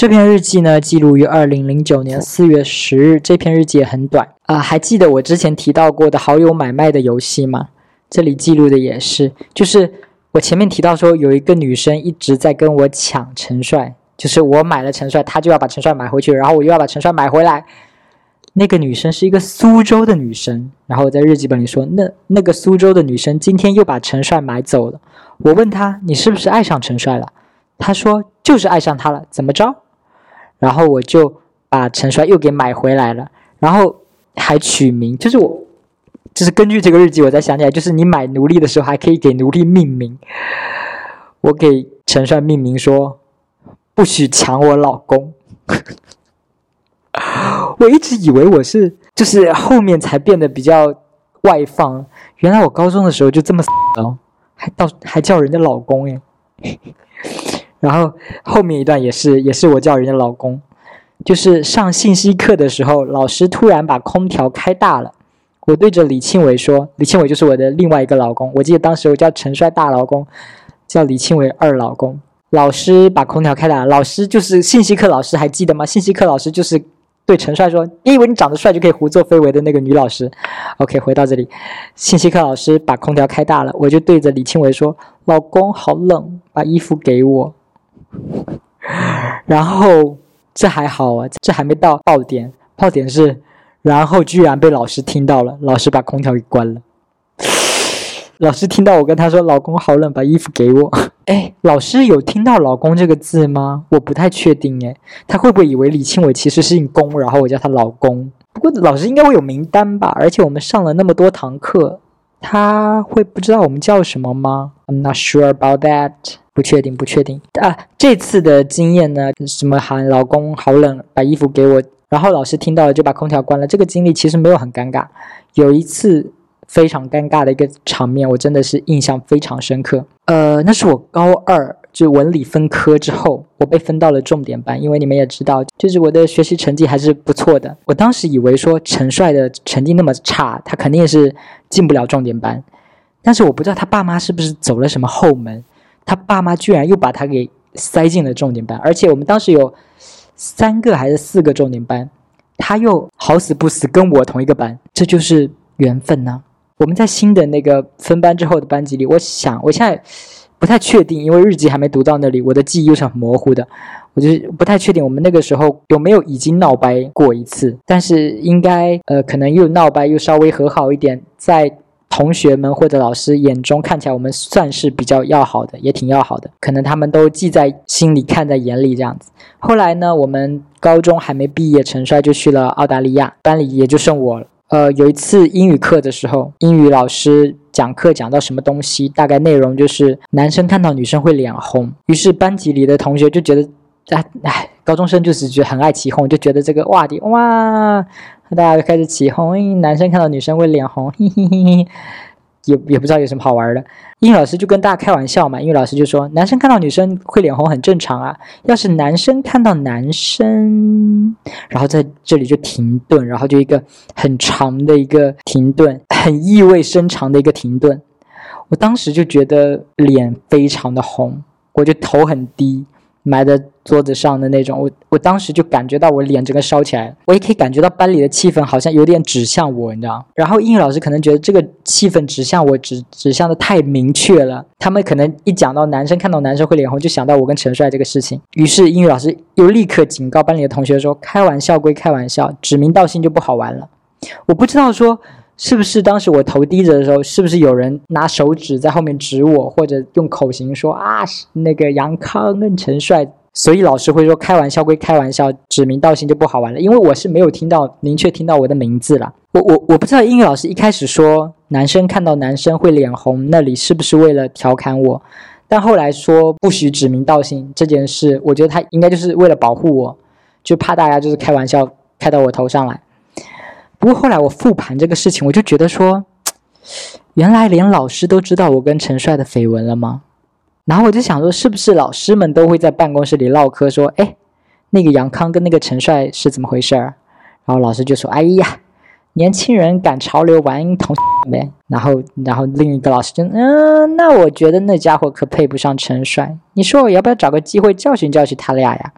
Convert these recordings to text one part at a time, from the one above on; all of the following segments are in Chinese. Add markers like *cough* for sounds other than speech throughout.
这篇日记呢，记录于二零零九年四月十日。这篇日记也很短啊、还记得我之前提到过的好友买卖的游戏吗？这里记录的也是，就是我前面提到说，有一个女生一直在跟我抢陈帅，就是我买了陈帅，她就要把陈帅买回去，然后我又要把陈帅买回来。那个女生是一个苏州的女生，然后我在日记本里说，那那个苏州的女生今天又把陈帅买走了。我问她，你是不是爱上陈帅了？她说就是爱上他了，怎么着？然后我就把陈帅又给买回来了，然后还取名，就是我，就是根据这个日记，我才想起来，就是你买奴隶的时候还可以给奴隶命名。我给陈帅命名说，不许抢我老公。*laughs* 我一直以为我是，就是后面才变得比较外放，原来我高中的时候就这么哦，还到还叫人家老公耶。然后后面一段也是，也是我叫人家老公，就是上信息课的时候，老师突然把空调开大了，我对着李庆伟说，李庆伟就是我的另外一个老公，我记得当时我叫陈帅大老公，叫李庆伟二老公。老师把空调开大，老师就是信息课老师，还记得吗？信息课老师就是对陈帅说：“你以为你长得帅就可以胡作非为的那个女老师。”OK，回到这里，信息课老师把空调开大了，我就对着李庆伟说：“老公好冷，把衣服给我。” *laughs* 然后这还好啊，这还没到爆点，爆点是，然后居然被老师听到了，老师把空调给关了。*sighs* 老师听到我跟他说：“老公好冷，把衣服给我。” *laughs* 哎，老师有听到“老公”这个字吗？我不太确定哎，他会不会以为李庆伟其实是姓龚，然后我叫他老公？不过老师应该会有名单吧，而且我们上了那么多堂课，他会不知道我们叫什么吗？I'm not sure about that，不确定，不确定啊。这次的经验呢，什么喊老公好冷，把衣服给我，然后老师听到了就把空调关了。这个经历其实没有很尴尬，有一次。非常尴尬的一个场面，我真的是印象非常深刻。呃，那是我高二就文理分科之后，我被分到了重点班，因为你们也知道，就是我的学习成绩还是不错的。我当时以为说陈帅的成绩那么差，他肯定是进不了重点班。但是我不知道他爸妈是不是走了什么后门，他爸妈居然又把他给塞进了重点班，而且我们当时有三个还是四个重点班，他又好死不死跟我同一个班，这就是缘分呐。我们在新的那个分班之后的班级里，我想我现在不太确定，因为日记还没读到那里，我的记忆又是很模糊的，我就是不太确定我们那个时候有没有已经闹掰过一次，但是应该呃可能又闹掰又稍微和好一点，在同学们或者老师眼中看起来我们算是比较要好的，也挺要好的，可能他们都记在心里看在眼里这样子。后来呢，我们高中还没毕业，陈帅就去了澳大利亚，班里也就剩我了。呃，有一次英语课的时候，英语老师讲课讲到什么东西，大概内容就是男生看到女生会脸红，于是班级里的同学就觉得，哎哎，高中生就是觉得很爱起哄，就觉得这个话题哇，大家就开始起哄，男生看到女生会脸红，嘿嘿嘿嘿。也也不知道有什么好玩的，英语老师就跟大家开玩笑嘛。英语老师就说，男生看到女生会脸红很正常啊。要是男生看到男生，然后在这里就停顿，然后就一个很长的一个停顿，很意味深长的一个停顿。我当时就觉得脸非常的红，我就头很低。埋在桌子上的那种，我我当时就感觉到我脸整个烧起来，我也可以感觉到班里的气氛好像有点指向我，你知道然后英语老师可能觉得这个气氛指向我，指指向的太明确了，他们可能一讲到男生看到男生会脸红，就想到我跟陈帅这个事情，于是英语老师又立刻警告班里的同学说：“开玩笑归开玩笑，指名道姓就不好玩了。”我不知道说是不是当时我头低着的时候，是不是有人拿手指在后面指我，或者用口型说啊，那个杨康跟陈帅，所以老师会说开玩笑归开玩笑，指名道姓就不好玩了。因为我是没有听到明确听到我的名字了，我我我不知道英语老师一开始说男生看到男生会脸红，那里是不是为了调侃我？但后来说不许指名道姓这件事，我觉得他应该就是为了保护我，就怕大家就是开玩笑开到我头上来。不过后来我复盘这个事情，我就觉得说，*tsk* 原来连老师都知道我跟陈帅的绯闻了吗？然后我就想说，是不是老师们都会在办公室里唠嗑，说，哎，那个杨康跟那个陈帅是怎么回事儿？然后老师就说，哎呀，年轻人赶潮流玩同 *laughs* 呗。然后，然后另一个老师就，嗯，那我觉得那家伙可配不上陈帅。你说我要不要找个机会教训教训他俩呀？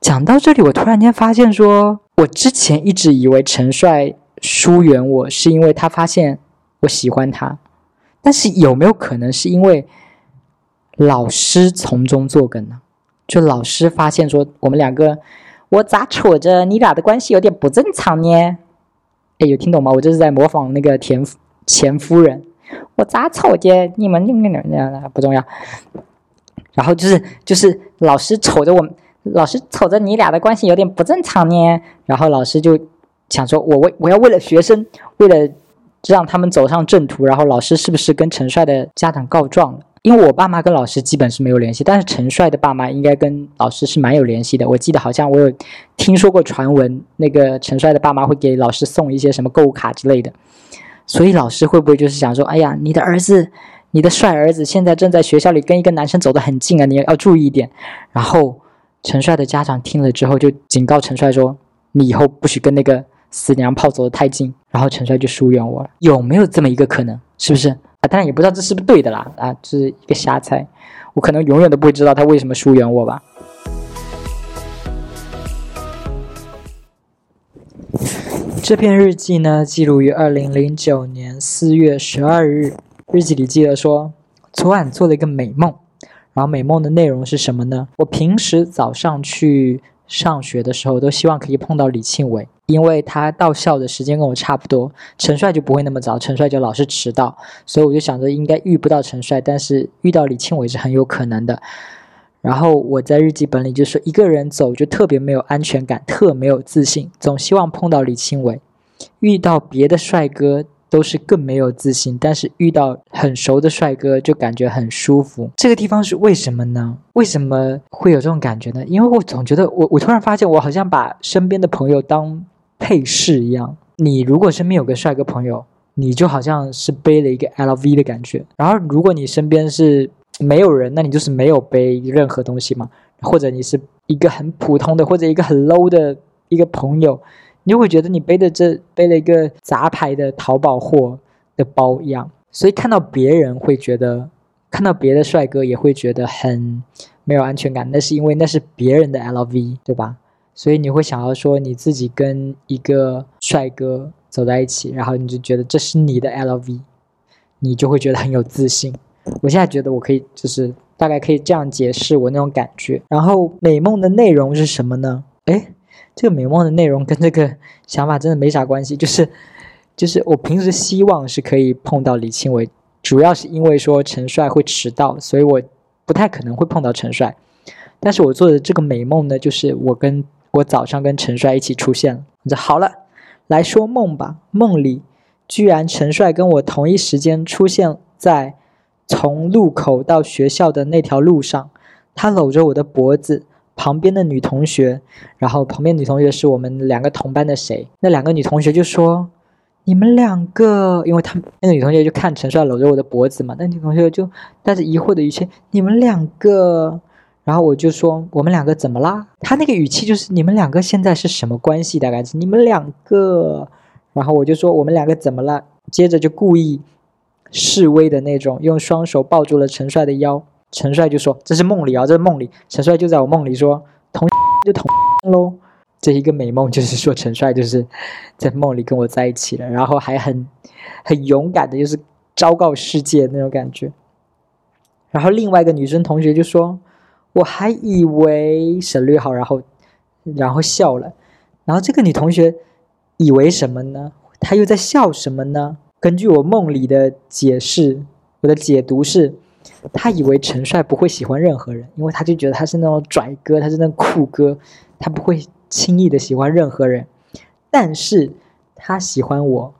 讲到这里，我突然间发现说，我之前一直以为陈帅疏远我是因为他发现我喜欢他，但是有没有可能是因为老师从中作梗呢？就老师发现说我们两个，我咋瞅着你俩的关系有点不正常呢？哎，有听懂吗？我这是在模仿那个田前夫人，我咋瞅着你们那个那那不重要。然后就是就是老师瞅着我们。老师瞅着你俩的关系有点不正常呢，然后老师就想说，我为我要为了学生，为了让他们走上正途，然后老师是不是跟陈帅的家长告状了？因为我爸妈跟老师基本是没有联系，但是陈帅的爸妈应该跟老师是蛮有联系的。我记得好像我有听说过传闻，那个陈帅的爸妈会给老师送一些什么购物卡之类的，所以老师会不会就是想说，哎呀，你的儿子，你的帅儿子现在正在学校里跟一个男生走得很近啊，你要注意一点，然后。陈帅的家长听了之后，就警告陈帅说：“你以后不许跟那个死娘炮走得太近。”然后陈帅就疏远我了。有没有这么一个可能？是不是啊？当然也不知道这是不是对的啦。啊，这是一个瞎猜。我可能永远都不会知道他为什么疏远我吧。这篇日记呢，记录于二零零九年四月十二日。日记里记得说，昨晚做了一个美梦。然后美梦的内容是什么呢？我平时早上去上学的时候，都希望可以碰到李庆伟，因为他到校的时间跟我差不多。陈帅就不会那么早，陈帅就老是迟到，所以我就想着应该遇不到陈帅，但是遇到李庆伟是很有可能的。然后我在日记本里就说，一个人走就特别没有安全感，特没有自信，总希望碰到李庆伟，遇到别的帅哥。都是更没有自信，但是遇到很熟的帅哥就感觉很舒服。这个地方是为什么呢？为什么会有这种感觉呢？因为我总觉得我我突然发现我好像把身边的朋友当配饰一样。你如果身边有个帅哥朋友，你就好像是背了一个 LV 的感觉。然后如果你身边是没有人，那你就是没有背任何东西嘛。或者你是一个很普通的，或者一个很 low 的一个朋友。你就会觉得你背的这背了一个杂牌的淘宝货的包一样，所以看到别人会觉得，看到别的帅哥也会觉得很没有安全感。那是因为那是别人的 LV，对吧？所以你会想要说你自己跟一个帅哥走在一起，然后你就觉得这是你的 LV，你就会觉得很有自信。我现在觉得我可以就是大概可以这样解释我那种感觉。然后美梦的内容是什么呢？诶。这个美梦的内容跟这个想法真的没啥关系，就是，就是我平时希望是可以碰到李庆伟，主要是因为说陈帅会迟到，所以我不太可能会碰到陈帅。但是我做的这个美梦呢，就是我跟我早上跟陈帅一起出现了。好了，来说梦吧。梦里居然陈帅跟我同一时间出现在从路口到学校的那条路上，他搂着我的脖子。旁边的女同学，然后旁边女同学是我们两个同班的谁？那两个女同学就说：“你们两个，因为他那个女同学就看陈帅搂着我的脖子嘛，那女同学就带着疑惑的语气：你们两个。然后我就说：我们两个怎么啦？他那个语气就是你们两个现在是什么关系？大概是你们两个。然后我就说：我们两个怎么了？接着就故意示威的那种，用双手抱住了陈帅的腰。陈帅就说：“这是梦里啊，这是梦里。”陈帅就在我梦里说：“同就同喽。”这一个美梦就是说陈帅就是在梦里跟我在一起了，然后还很很勇敢的，就是昭告世界那种感觉。然后另外一个女生同学就说：“我还以为省略号，然后然后笑了。”然后这个女同学以为什么呢？她又在笑什么呢？根据我梦里的解释，我的解读是。他以为陈帅不会喜欢任何人，因为他就觉得他是那种拽哥，他是那种酷哥，他不会轻易的喜欢任何人。但是他喜欢我，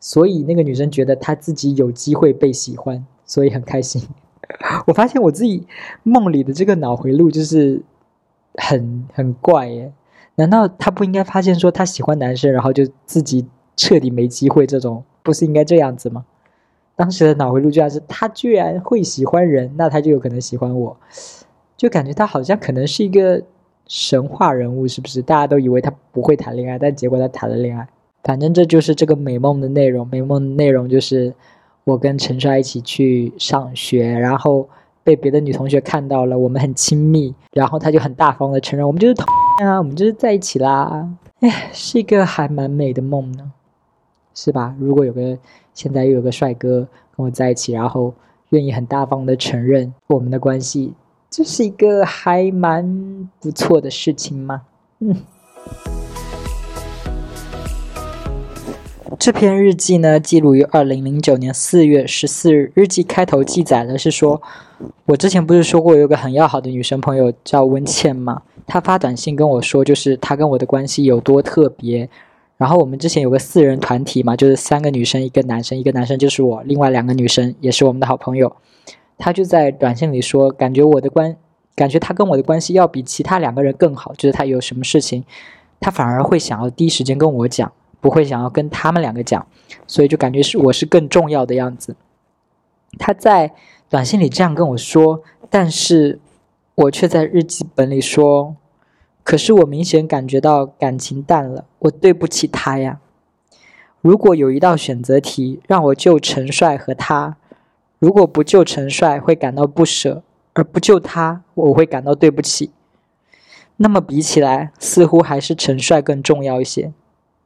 所以那个女生觉得他自己有机会被喜欢，所以很开心。*laughs* 我发现我自己梦里的这个脑回路就是很很怪耶。难道他不应该发现说他喜欢男生，然后就自己彻底没机会？这种不是应该这样子吗？当时的脑回路居然是他居然会喜欢人，那他就有可能喜欢我，就感觉他好像可能是一个神话人物，是不是？大家都以为他不会谈恋爱，但结果他谈了恋爱。反正这就是这个美梦的内容。美梦的内容就是我跟陈帅一起去上学，然后被别的女同学看到了，我们很亲密，然后他就很大方的承认我们就是同啊，我们就是在一起啦。哎，是一个还蛮美的梦呢，是吧？如果有个现在又有个帅哥跟我在一起，然后愿意很大方的承认我们的关系，这是一个还蛮不错的事情吗？嗯。这篇日记呢，记录于二零零九年四月十四日。日记开头记载的是说，我之前不是说过有个很要好的女生朋友叫温倩吗？她发短信跟我说，就是她跟我的关系有多特别。然后我们之前有个四人团体嘛，就是三个女生一个男生，一个男生就是我，另外两个女生也是我们的好朋友。他就在短信里说，感觉我的关，感觉他跟我的关系要比其他两个人更好，就是他有什么事情，他反而会想要第一时间跟我讲。不会想要跟他们两个讲，所以就感觉是我是更重要的样子。他在短信里这样跟我说，但是我却在日记本里说：“可是我明显感觉到感情淡了，我对不起他呀。如果有一道选择题让我救陈帅和他，如果不救陈帅会感到不舍，而不救他我会感到对不起。那么比起来，似乎还是陈帅更重要一些。”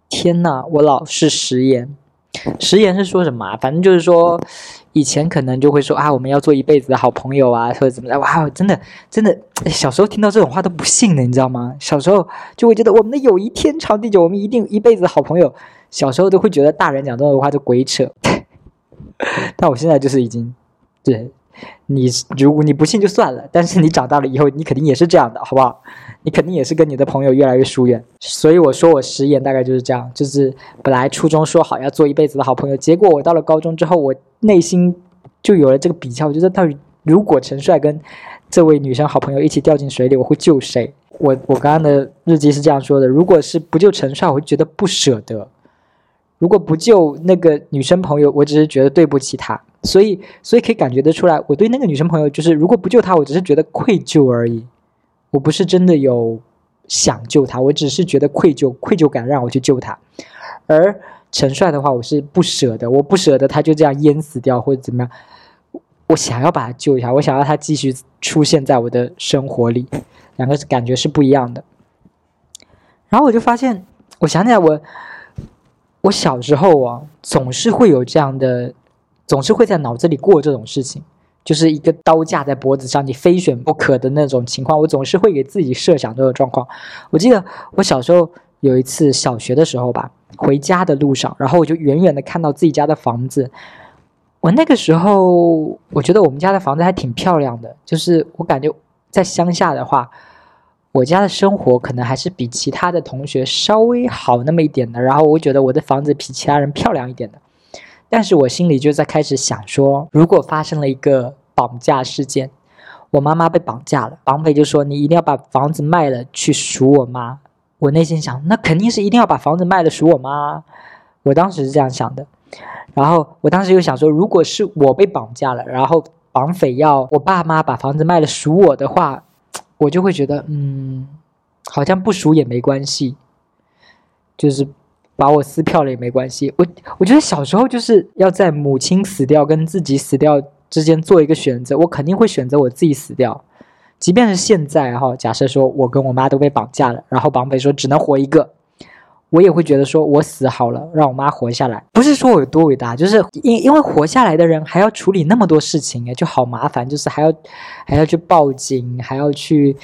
天呐，我老是食言，食言是说什么啊？反正就是说，以前可能就会说啊，我们要做一辈子的好朋友啊，或者怎么的。哇，真的真的，小时候听到这种话都不信的，你知道吗？小时候就会觉得我们的友谊天长地久，我们一定一辈子的好朋友。小时候都会觉得大人讲这种话就鬼扯，*laughs* 但我现在就是已经，对。你如果你不信就算了，但是你长大了以后，你肯定也是这样的，好不好？你肯定也是跟你的朋友越来越疏远。所以我说我食言大概就是这样，就是本来初中说好要做一辈子的好朋友，结果我到了高中之后，我内心就有了这个比较，我觉得到底如果陈帅跟这位女生好朋友一起掉进水里，我会救谁？我我刚刚的日记是这样说的：如果是不救陈帅，我会觉得不舍得；如果不救那个女生朋友，我只是觉得对不起她。所以，所以可以感觉得出来，我对那个女生朋友，就是如果不救她，我只是觉得愧疚而已，我不是真的有想救她，我只是觉得愧疚，愧疚感让我去救她。而陈帅的话，我是不舍得，我不舍得他就这样淹死掉或者怎么样，我想要把他救一下，我想要他继续出现在我的生活里，两个感觉是不一样的。然后我就发现，我想起来，我我小时候啊，总是会有这样的。总是会在脑子里过这种事情，就是一个刀架在脖子上，你非选不可的那种情况。我总是会给自己设想这个状况。我记得我小时候有一次小学的时候吧，回家的路上，然后我就远远的看到自己家的房子。我那个时候我觉得我们家的房子还挺漂亮的，就是我感觉在乡下的话，我家的生活可能还是比其他的同学稍微好那么一点的。然后我觉得我的房子比其他人漂亮一点的。但是我心里就在开始想说，如果发生了一个绑架事件，我妈妈被绑架了，绑匪就说你一定要把房子卖了去赎我妈。我内心想，那肯定是一定要把房子卖了赎我妈。我当时是这样想的，然后我当时又想说，如果是我被绑架了，然后绑匪要我爸妈把房子卖了赎我的话，我就会觉得，嗯，好像不赎也没关系，就是。把我撕票了也没关系，我我觉得小时候就是要在母亲死掉跟自己死掉之间做一个选择，我肯定会选择我自己死掉，即便是现在哈，假设说我跟我妈都被绑架了，然后绑匪说只能活一个，我也会觉得说我死好了，让我妈活下来。不是说我有多伟大，就是因因为活下来的人还要处理那么多事情哎，就好麻烦，就是还要还要去报警，还要去。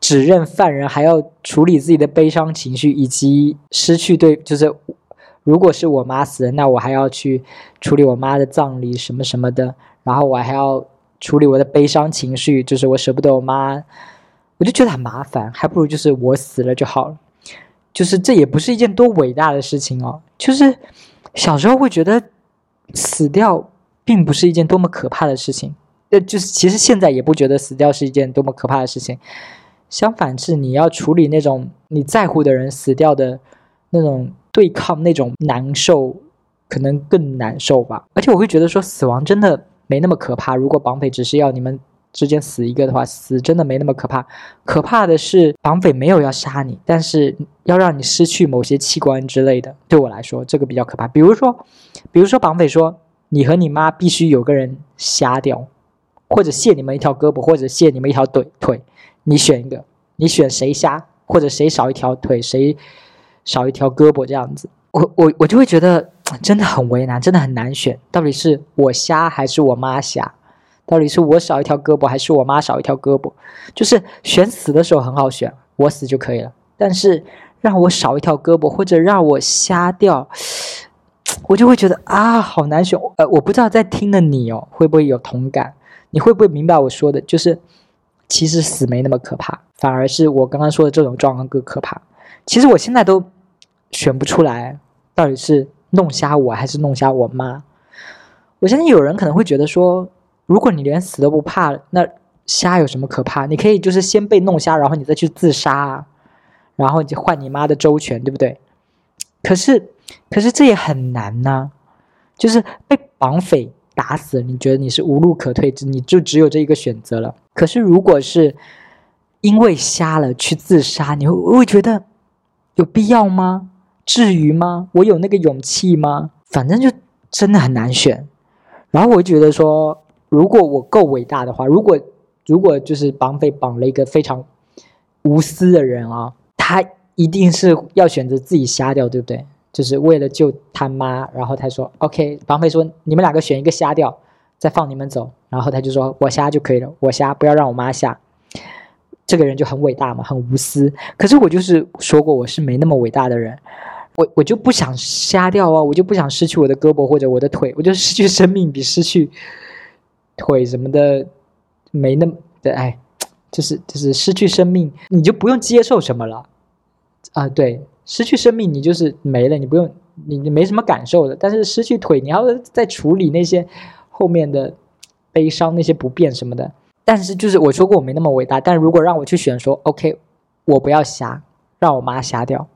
指认犯人，还要处理自己的悲伤情绪，以及失去对，就是如果是我妈死了，那我还要去处理我妈的葬礼什么什么的，然后我还要处理我的悲伤情绪，就是我舍不得我妈，我就觉得很麻烦，还不如就是我死了就好了，就是这也不是一件多伟大的事情哦，就是小时候会觉得死掉并不是一件多么可怕的事情，呃，就是其实现在也不觉得死掉是一件多么可怕的事情。相反是你要处理那种你在乎的人死掉的那种对抗那种难受，可能更难受吧。而且我会觉得说死亡真的没那么可怕。如果绑匪只是要你们之间死一个的话，死真的没那么可怕。可怕的是绑匪没有要杀你，但是要让你失去某些器官之类的。对我来说，这个比较可怕。比如说，比如说绑匪说你和你妈必须有个人瞎掉。或者卸你们一条胳膊，或者卸你们一条腿腿，你选一个，你选谁瞎，或者谁少一条腿，谁少一条胳膊这样子，我我我就会觉得 *tsk* 真的很为难，真的很难选，到底是我瞎还是我妈瞎？到底是我少一条胳膊还是我妈少一条胳膊？就是选死的时候很好选，我死就可以了。但是让我少一条胳膊或者让我瞎掉，*tsk* 我就会觉得啊，好难选。呃，我不知道在听的你哦，会不会有同感？你会不会明白我说的？就是其实死没那么可怕，反而是我刚刚说的这种状况更可怕。其实我现在都选不出来，到底是弄瞎我还是弄瞎我妈。我相信有人可能会觉得说。如果你连死都不怕，那瞎有什么可怕？你可以就是先被弄瞎，然后你再去自杀，然后你就换你妈的周全，对不对？可是，可是这也很难呐。就是被绑匪打死，你觉得你是无路可退，你就只有这一个选择了。可是，如果是因为瞎了去自杀，你会会觉得有必要吗？至于吗？我有那个勇气吗？反正就真的很难选。然后我觉得说。如果我够伟大的话，如果如果就是绑匪绑了一个非常无私的人啊，他一定是要选择自己瞎掉，对不对？就是为了救他妈，然后他说：“OK。”绑匪说：“你们两个选一个瞎掉，再放你们走。”然后他就说：“我瞎就可以了，我瞎，不要让我妈瞎。”这个人就很伟大嘛，很无私。可是我就是说过，我是没那么伟大的人，我我就不想瞎掉啊，我就不想失去我的胳膊或者我的腿，我就失去生命比失去。腿什么的没那么的哎，就是就是失去生命，你就不用接受什么了啊？对，失去生命你就是没了，你不用你你没什么感受的。但是失去腿，你要再处理那些后面的悲伤、那些不便什么的。但是就是我说过我没那么伟大，但如果让我去选说，OK，我不要瞎，让我妈瞎掉，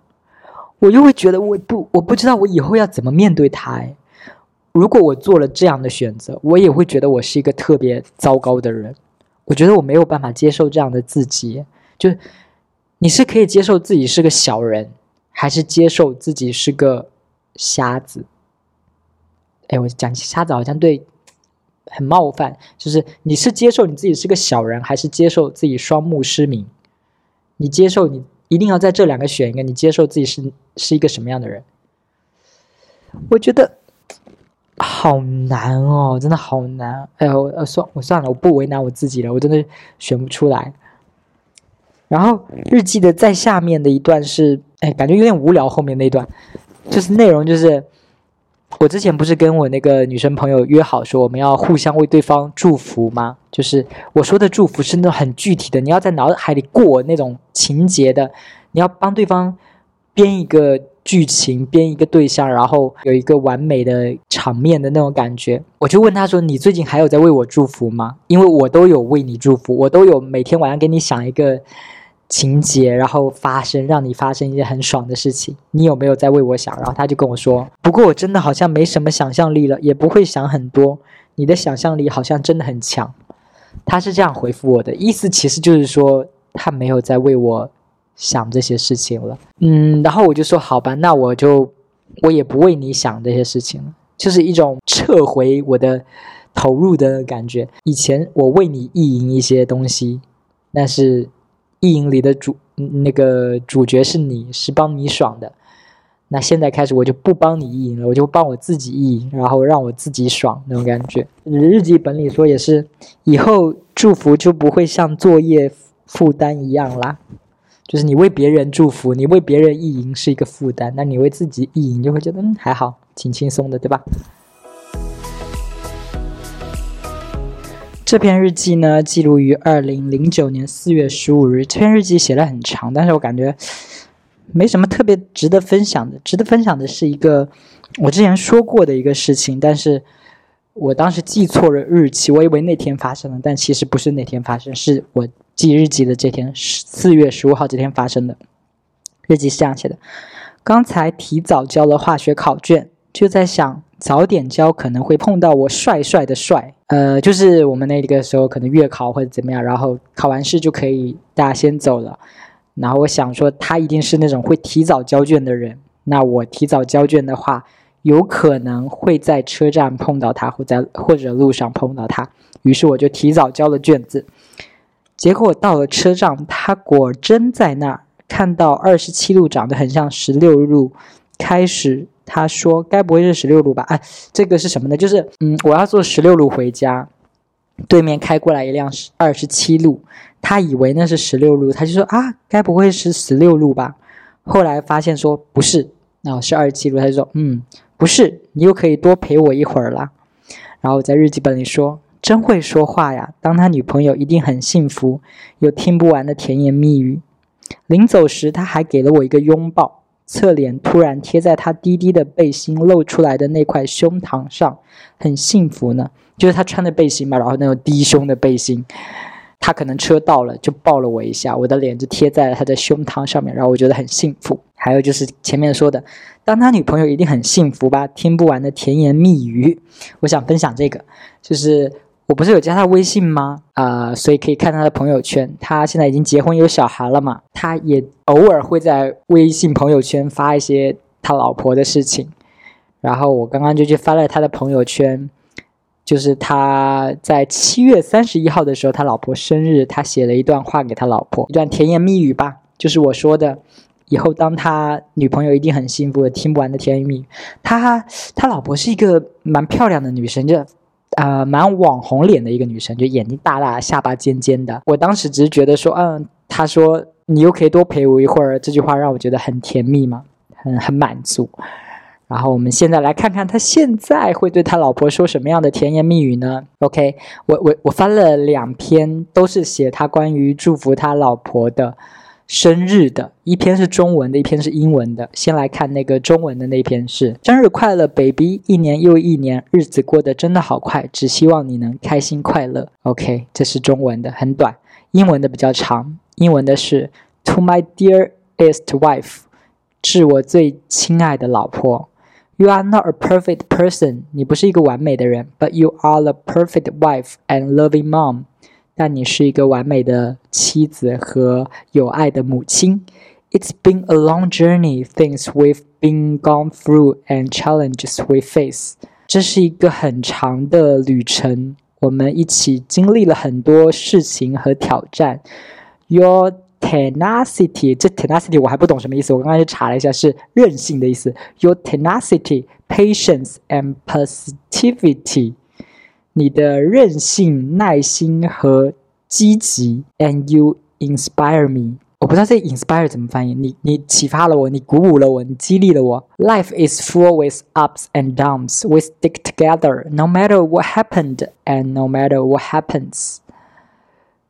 我就会觉得我不我不知道我以后要怎么面对她哎。如果我做了这样的选择，我也会觉得我是一个特别糟糕的人。我觉得我没有办法接受这样的自己。就你是可以接受自己是个小人，还是接受自己是个瞎子？哎，我讲瞎子好像对很冒犯。就是你是接受你自己是个小人，还是接受自己双目失明？你接受你一定要在这两个选一个。你接受自己是是一个什么样的人？我觉得。好难哦，真的好难！哎呦，呃，算我算了，我不为难我自己了，我真的选不出来。然后日记的在下面的一段是，哎，感觉有点无聊。后面那段就是内容，就是我之前不是跟我那个女生朋友约好说我们要互相为对方祝福吗？就是我说的祝福是那种很具体的，你要在脑海里过那种情节的，你要帮对方编一个。剧情编一个对象，然后有一个完美的场面的那种感觉，我就问他说：“你最近还有在为我祝福吗？因为我都有为你祝福，我都有每天晚上给你想一个情节，然后发生，让你发生一件很爽的事情。你有没有在为我想？”然后他就跟我说：“不过我真的好像没什么想象力了，也不会想很多。你的想象力好像真的很强。”他是这样回复我的，意思其实就是说他没有在为我。想这些事情了，嗯，然后我就说好吧，那我就我也不为你想这些事情了，就是一种撤回我的投入的感觉。以前我为你意淫一些东西，但是意淫里的主那个主角是你是帮你爽的，那现在开始我就不帮你意淫了，我就帮我自己意淫，然后让我自己爽那种感觉。日记本里说也是，以后祝福就不会像作业负担一样啦。就是你为别人祝福，你为别人意淫是一个负担，那你为自己意淫就会觉得嗯还好，挺轻松的，对吧？这篇日记呢，记录于二零零九年四月十五日。这篇日记写了很长，但是我感觉没什么特别值得分享的。值得分享的是一个我之前说过的一个事情，但是我当时记错了日期，我以为那天发生了，但其实不是那天发生，是我。记日记的这天，四月十五号这天发生的。日记是这样写的：刚才提早交了化学考卷，就在想早点交可能会碰到我帅帅的帅。呃，就是我们那个时候可能月考或者怎么样，然后考完试就可以大家先走了。然后我想说，他一定是那种会提早交卷的人。那我提早交卷的话，有可能会在车站碰到他，或在或者路上碰到他。于是我就提早交了卷子。结果到了车站，他果真在那儿，看到二十七路长得很像十六路，开始他说：“该不会是十六路吧？”哎，这个是什么呢？就是嗯，我要坐十六路回家，对面开过来一辆二十七路，他以为那是十六路，他就说：“啊，该不会是十六路吧？”后来发现说不是，然后是二十七路，他就说：“嗯，不是，你又可以多陪我一会儿了。”然后在日记本里说。真会说话呀！当他女朋友一定很幸福，有听不完的甜言蜜语。临走时，他还给了我一个拥抱，侧脸突然贴在他低低的背心露出来的那块胸膛上，很幸福呢。就是他穿的背心嘛，然后那种低胸的背心，他可能车到了就抱了我一下，我的脸就贴在了他的胸膛上面，然后我觉得很幸福。还有就是前面说的，当他女朋友一定很幸福吧，听不完的甜言蜜语。我想分享这个，就是。我不是有加他微信吗？啊，所以可以看他的朋友圈。他现在已经结婚有小孩了嘛？他也偶尔会在微信朋友圈发一些他老婆的事情。然后我刚刚就去翻了他的朋友圈，就是他在七月三十一号的时候，他老婆生日，他写了一段话给他老婆，一段甜言蜜语吧，就是我说的，以后当他女朋友一定很幸福，听不完的甜言蜜语。他他老婆是一个蛮漂亮的女生，就。呃，蛮网红脸的一个女生，就眼睛大大，下巴尖尖的。我当时只是觉得说，嗯，她说你又可以多陪我一会儿，这句话让我觉得很甜蜜嘛，很很满足。然后我们现在来看看他现在会对他老婆说什么样的甜言蜜语呢？OK，我我我翻了两篇，都是写他关于祝福他老婆的。生日的一篇是中文的，一篇是英文的。先来看那个中文的那篇是：生日快乐，baby！一年又一年，日子过得真的好快，只希望你能开心快乐。OK，这是中文的，很短。英文的比较长，英文的是：To my dearest wife，致我最亲爱的老婆。You are not a perfect person，你不是一个完美的人，but you are the perfect wife and loving mom。但你是一个完美的妻子和有爱的母亲。It's been a long journey, things we've been gone through and challenges we face。这是一个很长的旅程，我们一起经历了很多事情和挑战。Your tenacity，这 tenacity 我还不懂什么意思，我刚刚去查了一下，是韧性的意思。Your tenacity, patience and positivity。 你的韧性、耐心和积极，and you inspire me。我不知道这 inspire 怎么翻译。你你启发了我，你鼓舞了我，你激励了我。Life is full with ups and downs. We stick together, no matter what happened, and no matter what happens.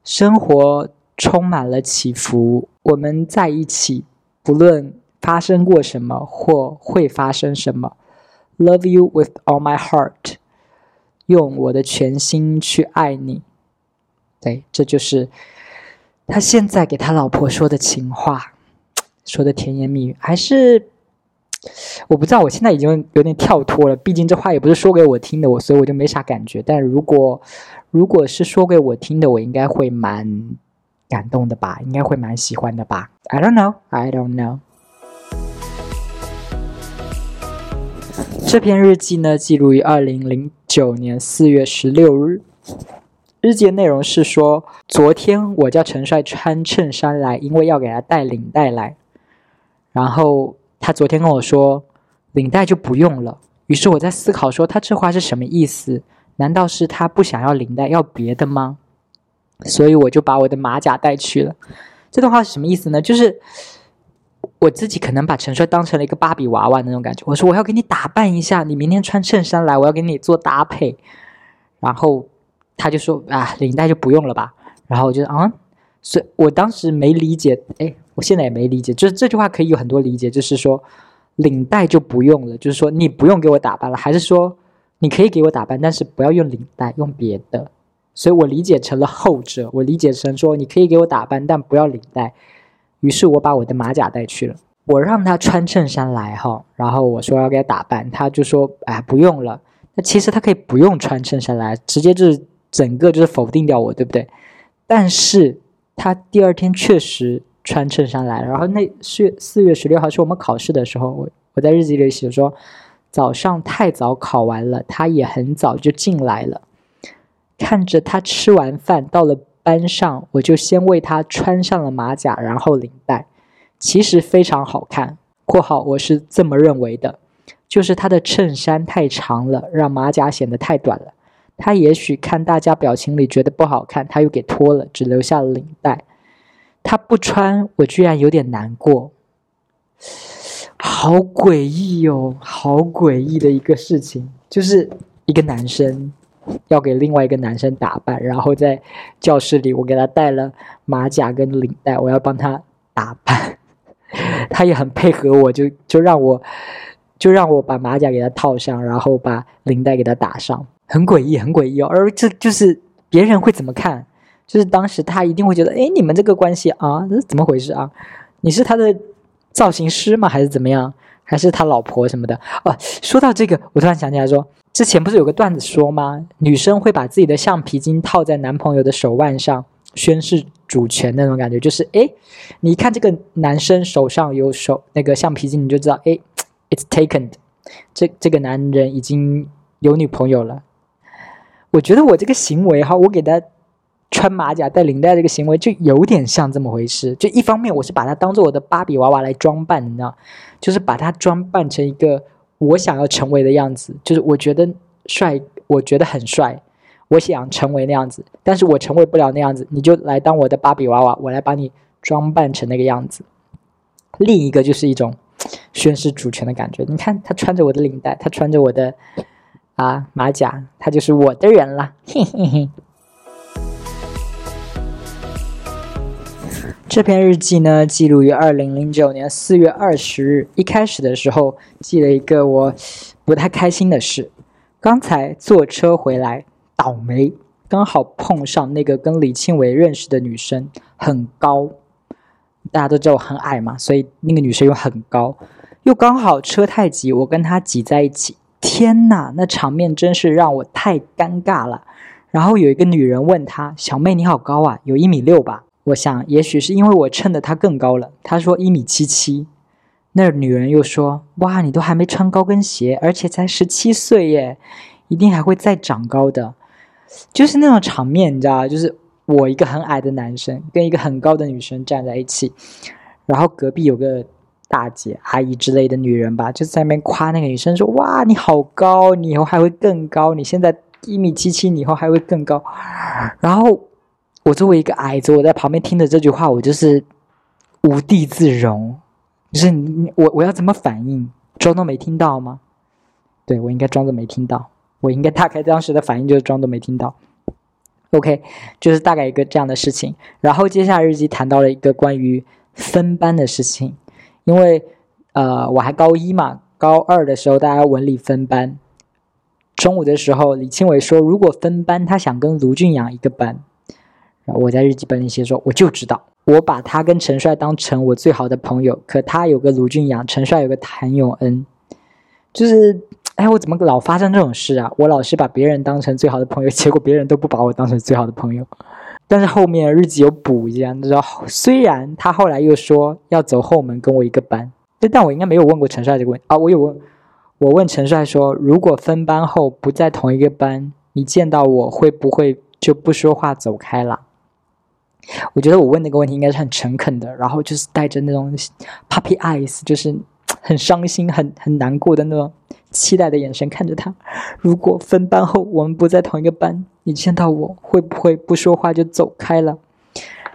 生活充满了起伏，我们在一起，不论发生过什么或会发生什么。Love you with all my heart. 用我的全心去爱你，对，这就是他现在给他老婆说的情话，说的甜言蜜语，还是我不知道。我现在已经有点跳脱了，毕竟这话也不是说给我听的，我所以我就没啥感觉。但如果如果是说给我听的，我应该会蛮感动的吧，应该会蛮喜欢的吧。I don't know, I don't know。这篇日记呢，记录于二零零九年四月十六日。日记的内容是说，昨天我叫陈帅穿衬衫来，因为要给他带领带来。然后他昨天跟我说，领带就不用了。于是我在思考，说他这话是什么意思？难道是他不想要领带，要别的吗？所以我就把我的马甲带去了。这段话是什么意思呢？就是。我自己可能把陈帅当成了一个芭比娃娃那种感觉。我说我要给你打扮一下，你明天穿衬衫来，我要给你做搭配。然后他就说啊，领带就不用了吧。然后我就啊，所以我当时没理解，哎，我现在也没理解。就是这句话可以有很多理解，就是说领带就不用了，就是说你不用给我打扮了，还是说你可以给我打扮，但是不要用领带，用别的。所以我理解成了后者，我理解成说你可以给我打扮，但不要领带。于是我把我的马甲带去了，我让他穿衬衫来哈，然后我说要给他打扮，他就说哎不用了。那其实他可以不用穿衬衫来，直接就是整个就是否定掉我，对不对？但是他第二天确实穿衬衫来了，然后那四月四月十六号是我们考试的时候，我我在日记里写说，早上太早考完了，他也很早就进来了。看着他吃完饭到了班上，我就先为他穿上了马甲，然后领带，其实非常好看。（括号我是这么认为的，就是他的衬衫太长了，让马甲显得太短了。他也许看大家表情里觉得不好看，他又给脱了，只留下了领带。他不穿，我居然有点难过。好诡异哦，好诡异的一个事情，就是一个男生要给另外一个男生打扮，然后在教室里，我给他戴了马甲跟领带，我要帮他打扮，*laughs* 他也很配合我，就就让我就让我把马甲给他套上，然后把领带给他打上，很诡异，很诡异哦。而这就是别人会怎么看？就是当时他一定会觉得，哎，你们这个关系啊，这是怎么回事啊？你是他的。造型师吗？还是怎么样？还是他老婆什么的？哦，说到这个，我突然想起来，说之前不是有个段子说吗？女生会把自己的橡皮筋套在男朋友的手腕上，宣示主权那种感觉，就是哎，你看这个男生手上有手那个橡皮筋，你就知道，哎，it's taken，这这个男人已经有女朋友了。我觉得我这个行为哈，我给他。穿马甲戴领带这个行为就有点像这么回事。就一方面，我是把它当做我的芭比娃娃来装扮，你知道，就是把它装扮成一个我想要成为的样子。就是我觉得帅，我觉得很帅，我想成为那样子，但是我成为不了那样子，你就来当我的芭比娃娃，我来把你装扮成那个样子。另一个就是一种宣示主权的感觉。你看他穿着我的领带，他穿着我的啊马甲，他就是我的人了。嘿嘿嘿。这篇日记呢，记录于二零零九年四月二十日。一开始的时候，记了一个我不太开心的事。刚才坐车回来，倒霉，刚好碰上那个跟李庆伟认识的女生，很高。大家都知道我很矮嘛，所以那个女生又很高，又刚好车太挤，我跟她挤在一起。天呐，那场面真是让我太尴尬了。然后有一个女人问她：“小妹，你好高啊，有一米六吧？”我想，也许是因为我衬得他更高了。他说一米七七，那女人又说：“哇，你都还没穿高跟鞋，而且才十七岁耶，一定还会再长高的。”就是那种场面，你知道就是我一个很矮的男生跟一个很高的女生站在一起，然后隔壁有个大姐、阿姨之类的女人吧，就在那边夸那个女生说：“哇，你好高，你以后还会更高。你现在一米七七，你以后还会更高。”然后。我作为一个矮子，我在旁边听着这句话，我就是无地自容。就是你我我要怎么反应？装作没听到吗？对我应该装作没听到。我应该大概当时的反应就是装作没听到。OK，就是大概一个这样的事情。然后接下来日记谈到了一个关于分班的事情，因为呃我还高一嘛，高二的时候大家文理分班。中午的时候，李庆伟说如果分班，他想跟卢俊阳一个班。然后我在日记本里写说，我就知道，我把他跟陈帅当成我最好的朋友，可他有个卢俊阳，陈帅有个谭永恩，就是，哎，我怎么老发生这种事啊？我老是把别人当成最好的朋友，结果别人都不把我当成最好的朋友。但是后面日记有补一下，你知道，虽然他后来又说要走后门跟我一个班，但我应该没有问过陈帅这个问题啊，我有问，我问陈帅说，如果分班后不在同一个班，你见到我会不会就不说话走开了？我觉得我问那个问题应该是很诚恳的，然后就是带着那种 puppy eyes，就是很伤心、很很难过的那种期待的眼神看着他。如果分班后我们不在同一个班，你见到我会不会不说话就走开了？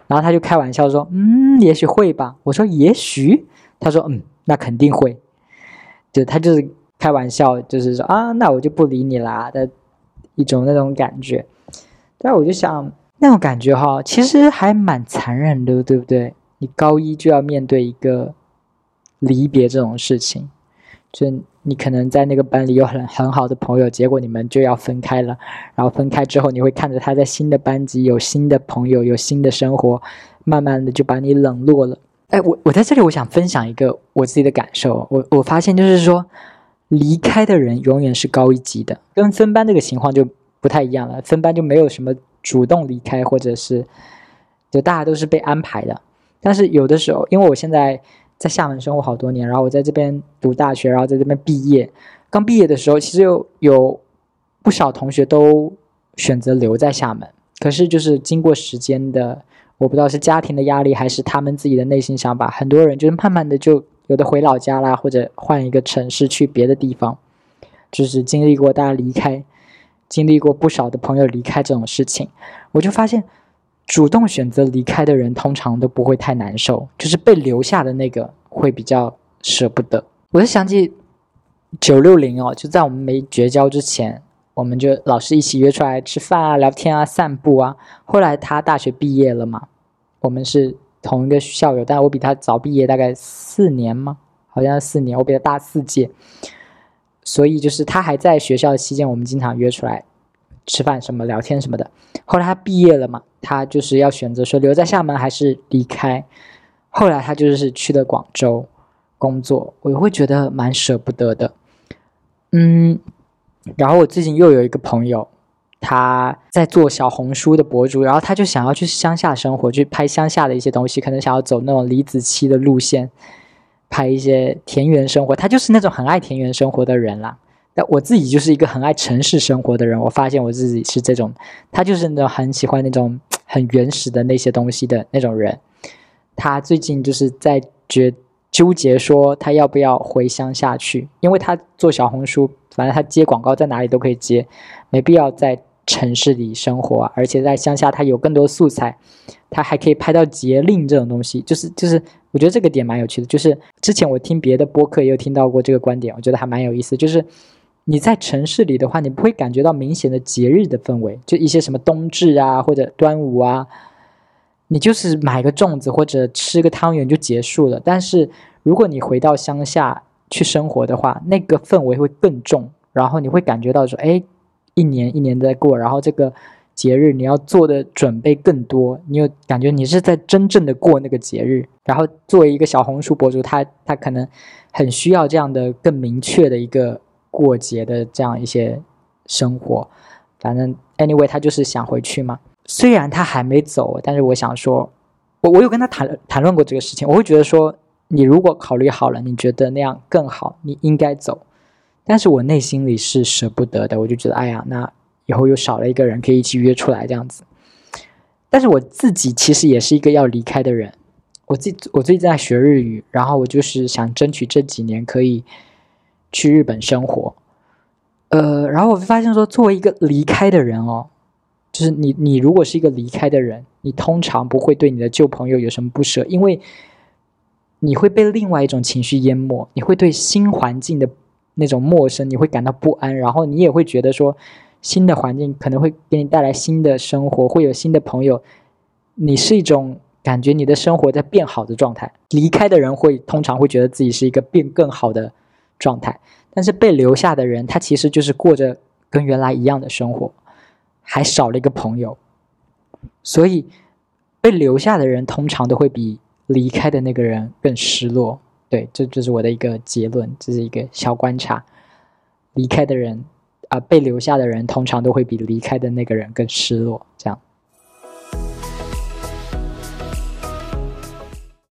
然后他就开玩笑说：“嗯，也许会吧。”我说：“也许。”他说：“嗯，那肯定会。”就他就是开玩笑，就是说啊，那我就不理你啦的一种那种感觉。但我就想。那种感觉哈，其实还蛮残忍的，对不对？你高一就要面对一个离别这种事情，就你可能在那个班里有很很好的朋友，结果你们就要分开了。然后分开之后，你会看着他在新的班级有新的朋友，有新的生活，慢慢的就把你冷落了。哎，我我在这里我想分享一个我自己的感受，我我发现就是说，离开的人永远是高一级的，跟分班这个情况就不太一样了。分班就没有什么。主动离开，或者是就大家都是被安排的。但是有的时候，因为我现在在厦门生活好多年，然后我在这边读大学，然后在这边毕业，刚毕业的时候，其实有有不少同学都选择留在厦门，可是就是经过时间的，我不知道是家庭的压力还是他们自己的内心想法，很多人就是慢慢的就有的回老家啦，或者换一个城市去别的地方，就是经历过大家离开，经历过不少的朋友离开这种事情，我就发现。主动选择离开的人，通常都不会太难受，就是被留下的那个会比较舍不得。我就想起九六零哦，就在我们没绝交之前，我们就老是一起约出来吃饭啊、聊天啊、散步啊。后来他大学毕业了嘛，我们是同一个校友，但我比他早毕业大概四年吗？好像四年，我比他大四届，所以就是他还在学校期间，我们经常约出来。吃饭什么聊天什么的，后来他毕业了嘛，他就是要选择说留在厦门还是离开。后来他就是去了广州工作，我会觉得蛮舍不得的。嗯，然后我最近又有一个朋友，他在做小红书的博主，然后他就想要去乡下生活，去拍乡下的一些东西，可能想要走那种李子柒的路线，拍一些田园生活。他就是那种很爱田园生活的人啦。那我自己就是一个很爱城市生活的人，我发现我自己是这种，他就是那种很喜欢那种很原始的那些东西的那种人。他最近就是在觉纠结说他要不要回乡下去，因为他做小红书，反正他接广告在哪里都可以接，没必要在城市里生活，而且在乡下他有更多素材，他还可以拍到节令这种东西，就是就是我觉得这个点蛮有趣的。就是之前我听别的播客也有听到过这个观点，我觉得还蛮有意思，就是。你在城市里的话，你不会感觉到明显的节日的氛围，就一些什么冬至啊或者端午啊，你就是买个粽子或者吃个汤圆就结束了。但是如果你回到乡下去生活的话，那个氛围会更重，然后你会感觉到说，哎，一年一年在过，然后这个节日你要做的准备更多，你有感觉你是在真正的过那个节日。然后作为一个小红书博主，他他可能很需要这样的更明确的一个。过节的这样一些生活，反正 anyway，他就是想回去嘛。虽然他还没走，但是我想说，我我有跟他谈谈论过这个事情。我会觉得说，你如果考虑好了，你觉得那样更好，你应该走。但是我内心里是舍不得的，我就觉得，哎呀，那以后又少了一个人可以一起约出来这样子。但是我自己其实也是一个要离开的人。我自我最近在学日语，然后我就是想争取这几年可以。去日本生活，呃，然后我发现说，作为一个离开的人哦，就是你，你如果是一个离开的人，你通常不会对你的旧朋友有什么不舍，因为你会被另外一种情绪淹没，你会对新环境的那种陌生，你会感到不安，然后你也会觉得说，新的环境可能会给你带来新的生活，会有新的朋友，你是一种感觉你的生活在变好的状态。离开的人会通常会觉得自己是一个变更好的。状态，但是被留下的人，他其实就是过着跟原来一样的生活，还少了一个朋友，所以被留下的人通常都会比离开的那个人更失落。对，这就是我的一个结论，这是一个小观察。离开的人啊，被留下的人通常都会比离开的那个人更失落。这样。